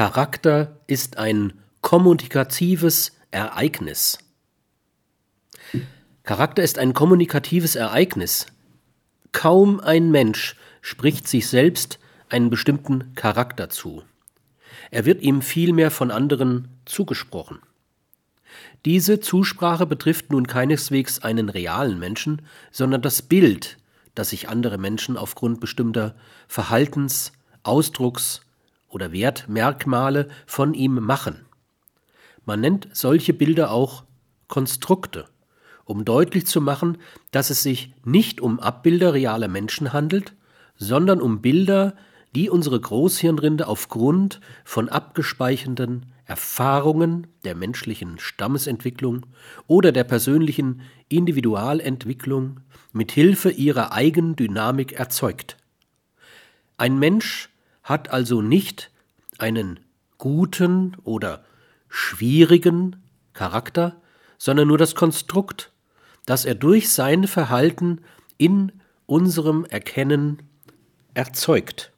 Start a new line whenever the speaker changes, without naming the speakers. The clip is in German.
Charakter ist ein kommunikatives Ereignis. Charakter ist ein kommunikatives Ereignis. Kaum ein Mensch spricht sich selbst einen bestimmten Charakter zu. Er wird ihm vielmehr von anderen zugesprochen. Diese Zusprache betrifft nun keineswegs einen realen Menschen, sondern das Bild, das sich andere Menschen aufgrund bestimmter Verhaltens-, Ausdrucks- oder Wertmerkmale von ihm machen. Man nennt solche Bilder auch Konstrukte, um deutlich zu machen, dass es sich nicht um Abbilder realer Menschen handelt, sondern um Bilder, die unsere Großhirnrinde aufgrund von abgespeicherten Erfahrungen der menschlichen Stammesentwicklung oder der persönlichen Individualentwicklung mit Hilfe ihrer Eigendynamik erzeugt. Ein Mensch hat also nicht einen guten oder schwierigen Charakter, sondern nur das Konstrukt, das er durch sein Verhalten in unserem Erkennen erzeugt.